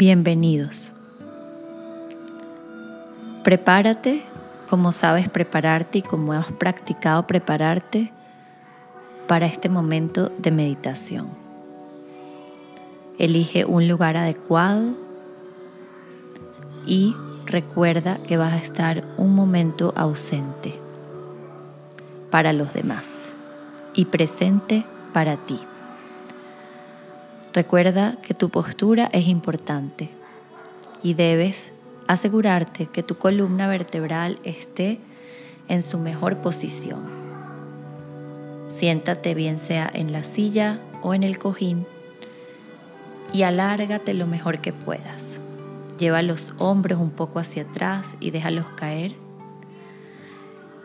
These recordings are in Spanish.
Bienvenidos. Prepárate como sabes prepararte y como has practicado prepararte para este momento de meditación. Elige un lugar adecuado y recuerda que vas a estar un momento ausente para los demás y presente para ti. Recuerda que tu postura es importante y debes asegurarte que tu columna vertebral esté en su mejor posición. Siéntate bien sea en la silla o en el cojín y alárgate lo mejor que puedas. Lleva los hombros un poco hacia atrás y déjalos caer.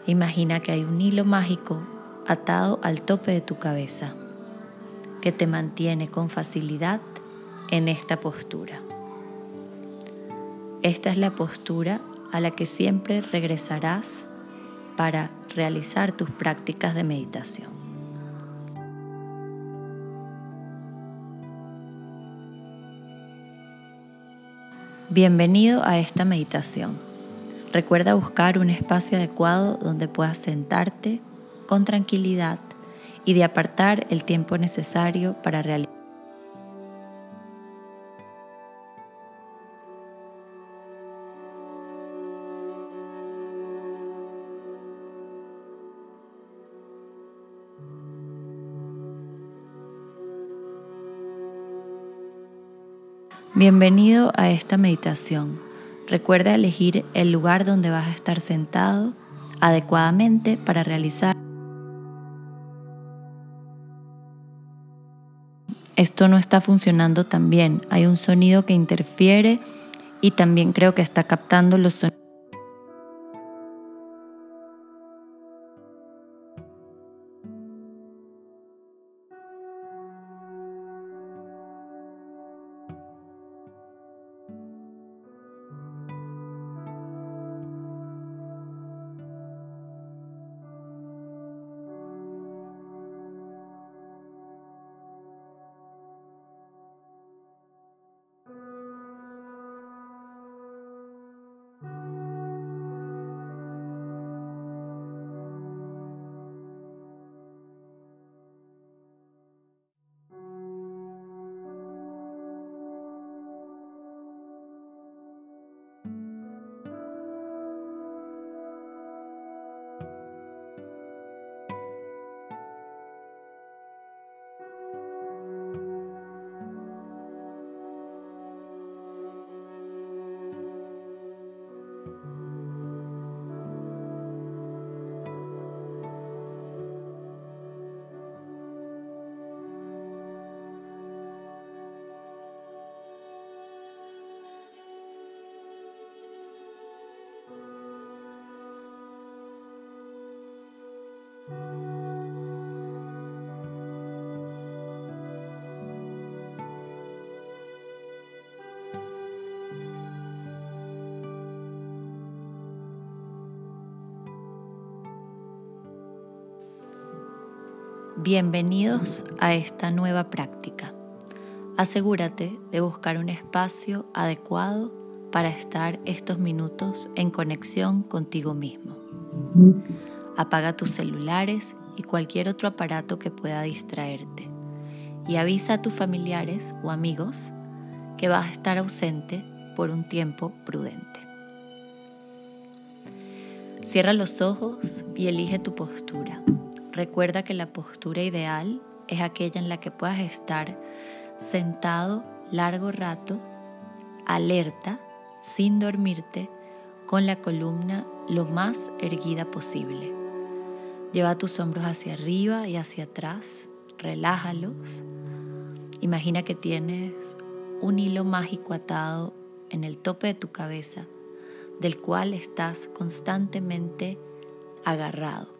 Imagina que hay un hilo mágico atado al tope de tu cabeza que te mantiene con facilidad en esta postura. Esta es la postura a la que siempre regresarás para realizar tus prácticas de meditación. Bienvenido a esta meditación. Recuerda buscar un espacio adecuado donde puedas sentarte con tranquilidad y de apartar el tiempo necesario para realizar. Bienvenido a esta meditación. Recuerda elegir el lugar donde vas a estar sentado adecuadamente para realizar esto no está funcionando tan bien. Hay un sonido que interfiere y también creo que está captando los sonidos. Bienvenidos a esta nueva práctica. Asegúrate de buscar un espacio adecuado para estar estos minutos en conexión contigo mismo. Apaga tus celulares y cualquier otro aparato que pueda distraerte y avisa a tus familiares o amigos que vas a estar ausente por un tiempo prudente. Cierra los ojos y elige tu postura. Recuerda que la postura ideal es aquella en la que puedas estar sentado largo rato, alerta, sin dormirte, con la columna lo más erguida posible. Lleva tus hombros hacia arriba y hacia atrás, relájalos. Imagina que tienes un hilo mágico atado en el tope de tu cabeza, del cual estás constantemente agarrado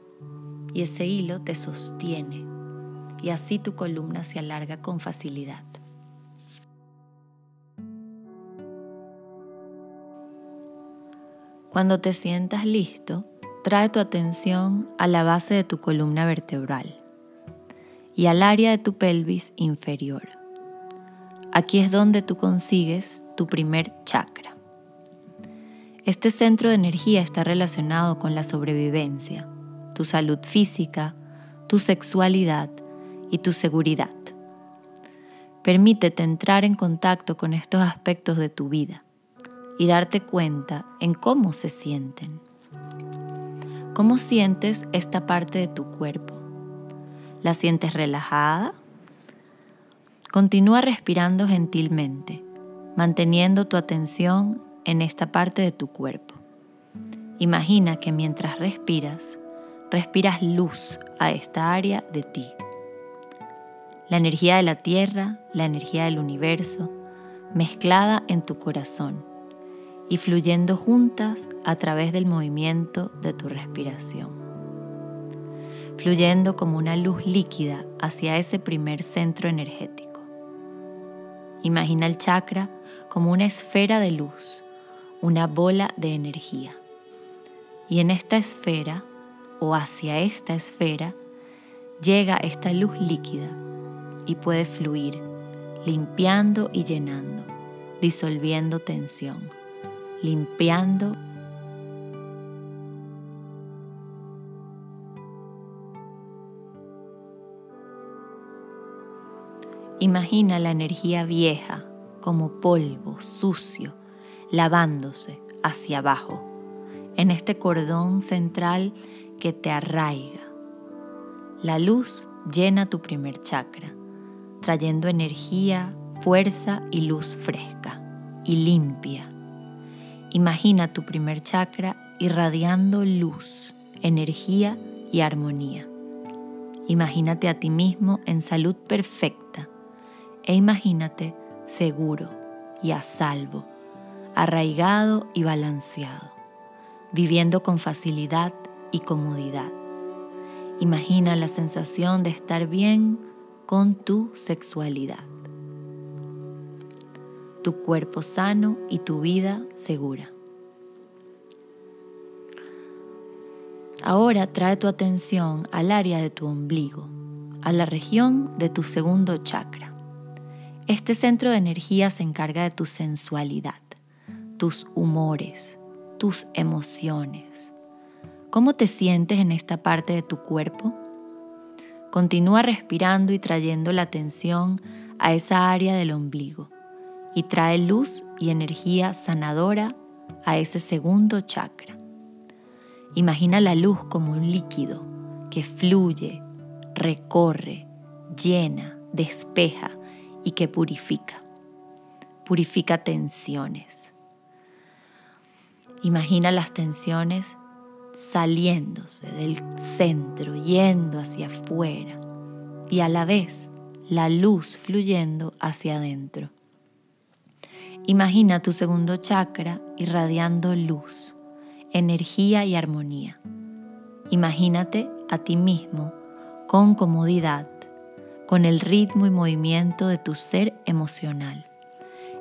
y ese hilo te sostiene y así tu columna se alarga con facilidad. Cuando te sientas listo, trae tu atención a la base de tu columna vertebral y al área de tu pelvis inferior. Aquí es donde tú consigues tu primer chakra. Este centro de energía está relacionado con la sobrevivencia, tu salud física, tu sexualidad y tu seguridad. Permítete entrar en contacto con estos aspectos de tu vida y darte cuenta en cómo se sienten. ¿Cómo sientes esta parte de tu cuerpo? ¿La sientes relajada? Continúa respirando gentilmente, manteniendo tu atención en esta parte de tu cuerpo. Imagina que mientras respiras, respiras luz a esta área de ti. La energía de la tierra, la energía del universo, mezclada en tu corazón y fluyendo juntas a través del movimiento de tu respiración. Fluyendo como una luz líquida hacia ese primer centro energético. Imagina el chakra como una esfera de luz una bola de energía. Y en esta esfera, o hacia esta esfera, llega esta luz líquida y puede fluir, limpiando y llenando, disolviendo tensión, limpiando Imagina la energía vieja como polvo sucio lavándose hacia abajo, en este cordón central que te arraiga. La luz llena tu primer chakra, trayendo energía, fuerza y luz fresca y limpia. Imagina tu primer chakra irradiando luz, energía y armonía. Imagínate a ti mismo en salud perfecta e imagínate seguro y a salvo arraigado y balanceado, viviendo con facilidad y comodidad. Imagina la sensación de estar bien con tu sexualidad, tu cuerpo sano y tu vida segura. Ahora trae tu atención al área de tu ombligo, a la región de tu segundo chakra. Este centro de energía se encarga de tu sensualidad tus humores, tus emociones. ¿Cómo te sientes en esta parte de tu cuerpo? Continúa respirando y trayendo la atención a esa área del ombligo y trae luz y energía sanadora a ese segundo chakra. Imagina la luz como un líquido que fluye, recorre, llena, despeja y que purifica. Purifica tensiones Imagina las tensiones saliéndose del centro, yendo hacia afuera y a la vez la luz fluyendo hacia adentro. Imagina tu segundo chakra irradiando luz, energía y armonía. Imagínate a ti mismo con comodidad, con el ritmo y movimiento de tu ser emocional,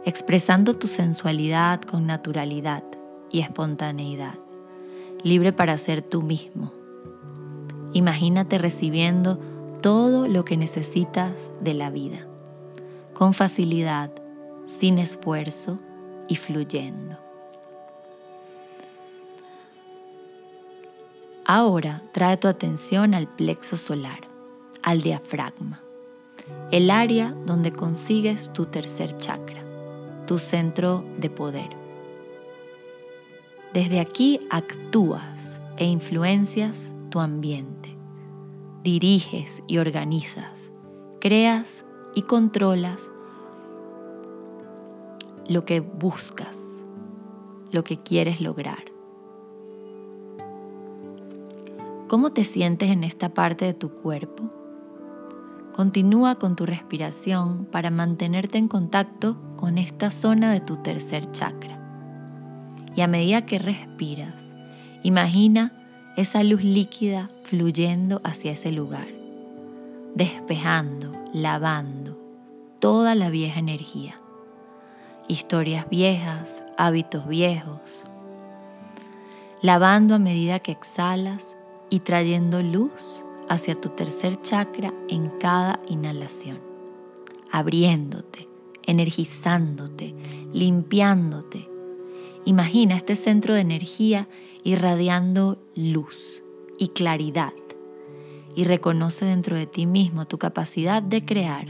expresando tu sensualidad con naturalidad y espontaneidad, libre para ser tú mismo. Imagínate recibiendo todo lo que necesitas de la vida, con facilidad, sin esfuerzo y fluyendo. Ahora trae tu atención al plexo solar, al diafragma, el área donde consigues tu tercer chakra, tu centro de poder. Desde aquí actúas e influencias tu ambiente. Diriges y organizas, creas y controlas lo que buscas, lo que quieres lograr. ¿Cómo te sientes en esta parte de tu cuerpo? Continúa con tu respiración para mantenerte en contacto con esta zona de tu tercer chakra. Y a medida que respiras, imagina esa luz líquida fluyendo hacia ese lugar, despejando, lavando toda la vieja energía, historias viejas, hábitos viejos, lavando a medida que exhalas y trayendo luz hacia tu tercer chakra en cada inhalación, abriéndote, energizándote, limpiándote. Imagina este centro de energía irradiando luz y claridad y reconoce dentro de ti mismo tu capacidad de crear.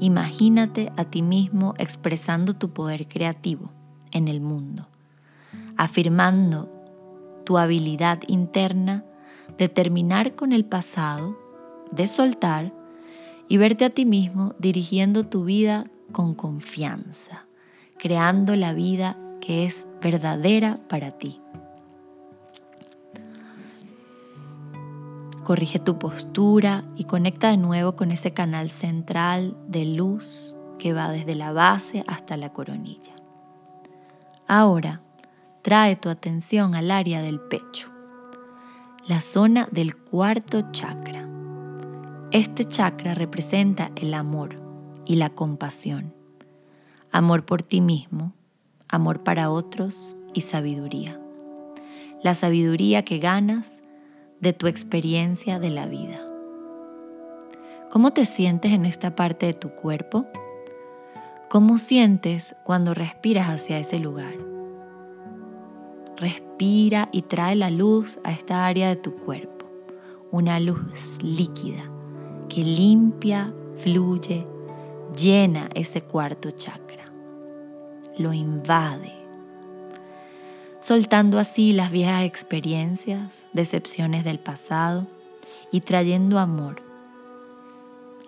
Imagínate a ti mismo expresando tu poder creativo en el mundo, afirmando tu habilidad interna de terminar con el pasado, de soltar y verte a ti mismo dirigiendo tu vida con confianza, creando la vida que es verdadera para ti. Corrige tu postura y conecta de nuevo con ese canal central de luz que va desde la base hasta la coronilla. Ahora, trae tu atención al área del pecho, la zona del cuarto chakra. Este chakra representa el amor y la compasión, amor por ti mismo, amor para otros y sabiduría. La sabiduría que ganas de tu experiencia de la vida. ¿Cómo te sientes en esta parte de tu cuerpo? ¿Cómo sientes cuando respiras hacia ese lugar? Respira y trae la luz a esta área de tu cuerpo, una luz líquida que limpia, fluye, llena ese cuarto chakra, lo invade, soltando así las viejas experiencias, decepciones del pasado y trayendo amor,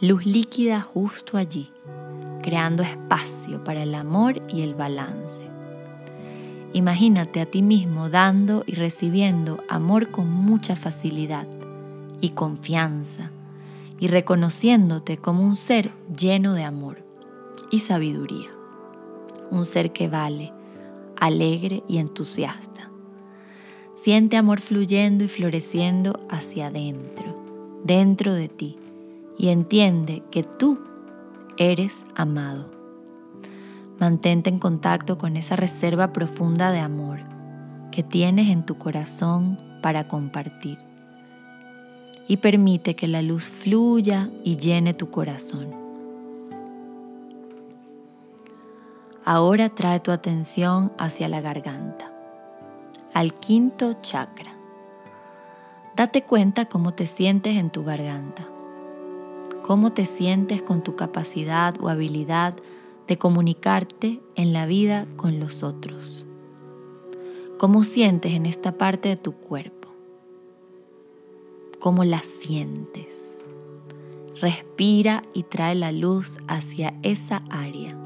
luz líquida justo allí, creando espacio para el amor y el balance. Imagínate a ti mismo dando y recibiendo amor con mucha facilidad y confianza y reconociéndote como un ser lleno de amor y sabiduría. Un ser que vale, alegre y entusiasta. Siente amor fluyendo y floreciendo hacia adentro, dentro de ti, y entiende que tú eres amado. Mantente en contacto con esa reserva profunda de amor que tienes en tu corazón para compartir. Y permite que la luz fluya y llene tu corazón. Ahora trae tu atención hacia la garganta, al quinto chakra. Date cuenta cómo te sientes en tu garganta, cómo te sientes con tu capacidad o habilidad de comunicarte en la vida con los otros. ¿Cómo sientes en esta parte de tu cuerpo? ¿Cómo la sientes? Respira y trae la luz hacia esa área,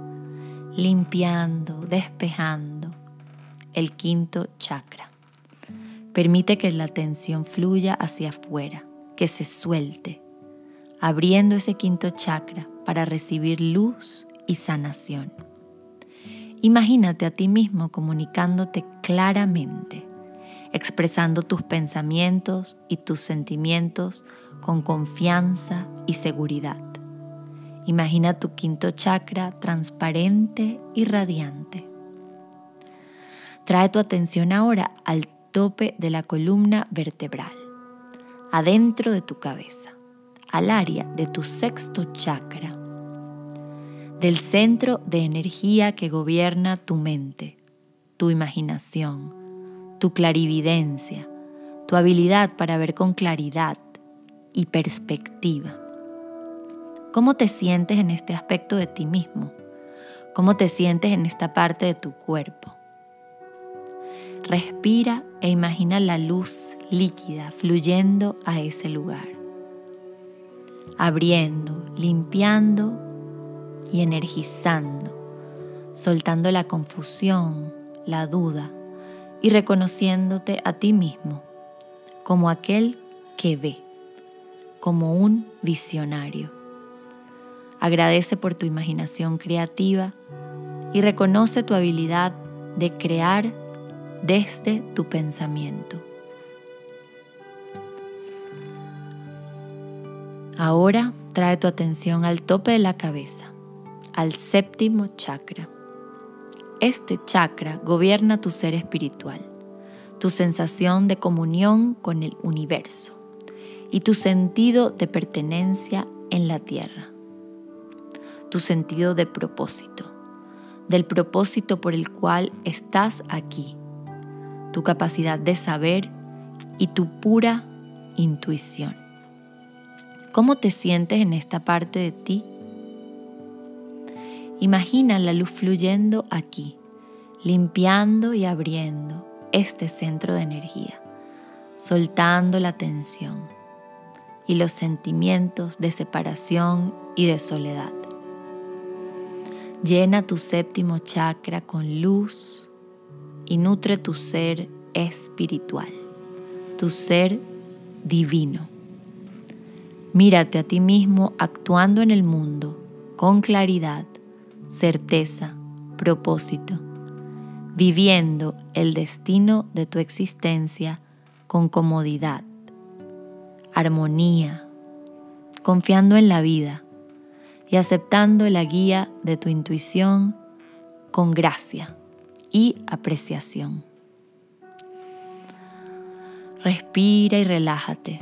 limpiando, despejando el quinto chakra. Permite que la tensión fluya hacia afuera, que se suelte, abriendo ese quinto chakra para recibir luz y sanación. Imagínate a ti mismo comunicándote claramente, expresando tus pensamientos y tus sentimientos con confianza y seguridad. Imagina tu quinto chakra transparente y radiante. Trae tu atención ahora al tope de la columna vertebral, adentro de tu cabeza, al área de tu sexto chakra del centro de energía que gobierna tu mente, tu imaginación, tu clarividencia, tu habilidad para ver con claridad y perspectiva. ¿Cómo te sientes en este aspecto de ti mismo? ¿Cómo te sientes en esta parte de tu cuerpo? Respira e imagina la luz líquida fluyendo a ese lugar, abriendo, limpiando y energizando, soltando la confusión, la duda y reconociéndote a ti mismo como aquel que ve, como un visionario. Agradece por tu imaginación creativa y reconoce tu habilidad de crear desde tu pensamiento. Ahora trae tu atención al tope de la cabeza al séptimo chakra. Este chakra gobierna tu ser espiritual, tu sensación de comunión con el universo y tu sentido de pertenencia en la tierra. Tu sentido de propósito, del propósito por el cual estás aquí, tu capacidad de saber y tu pura intuición. ¿Cómo te sientes en esta parte de ti? Imagina la luz fluyendo aquí, limpiando y abriendo este centro de energía, soltando la tensión y los sentimientos de separación y de soledad. Llena tu séptimo chakra con luz y nutre tu ser espiritual, tu ser divino. Mírate a ti mismo actuando en el mundo con claridad, certeza, propósito, viviendo el destino de tu existencia con comodidad, armonía, confiando en la vida y aceptando la guía de tu intuición con gracia y apreciación. Respira y relájate.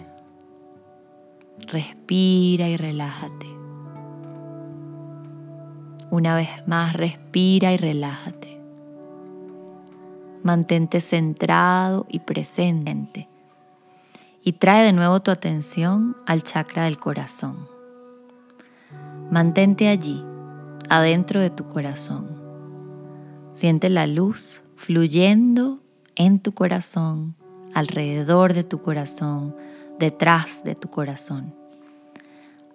Respira y relájate. Una vez más, respira y relájate. Mantente centrado y presente. Y trae de nuevo tu atención al chakra del corazón. Mantente allí, adentro de tu corazón. Siente la luz fluyendo en tu corazón, alrededor de tu corazón, detrás de tu corazón.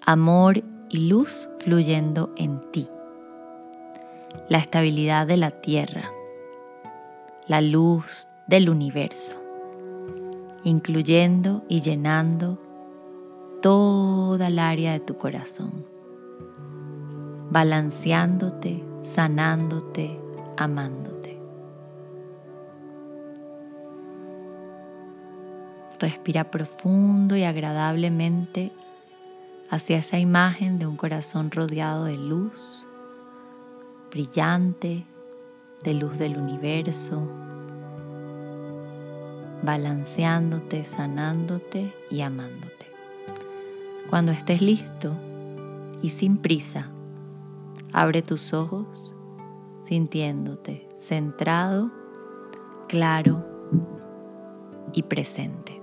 Amor y luz fluyendo en ti. La estabilidad de la tierra. La luz del universo. Incluyendo y llenando toda el área de tu corazón. Balanceándote, sanándote, amándote. Respira profundo y agradablemente hacia esa imagen de un corazón rodeado de luz, brillante, de luz del universo, balanceándote, sanándote y amándote. Cuando estés listo y sin prisa, abre tus ojos sintiéndote centrado, claro y presente.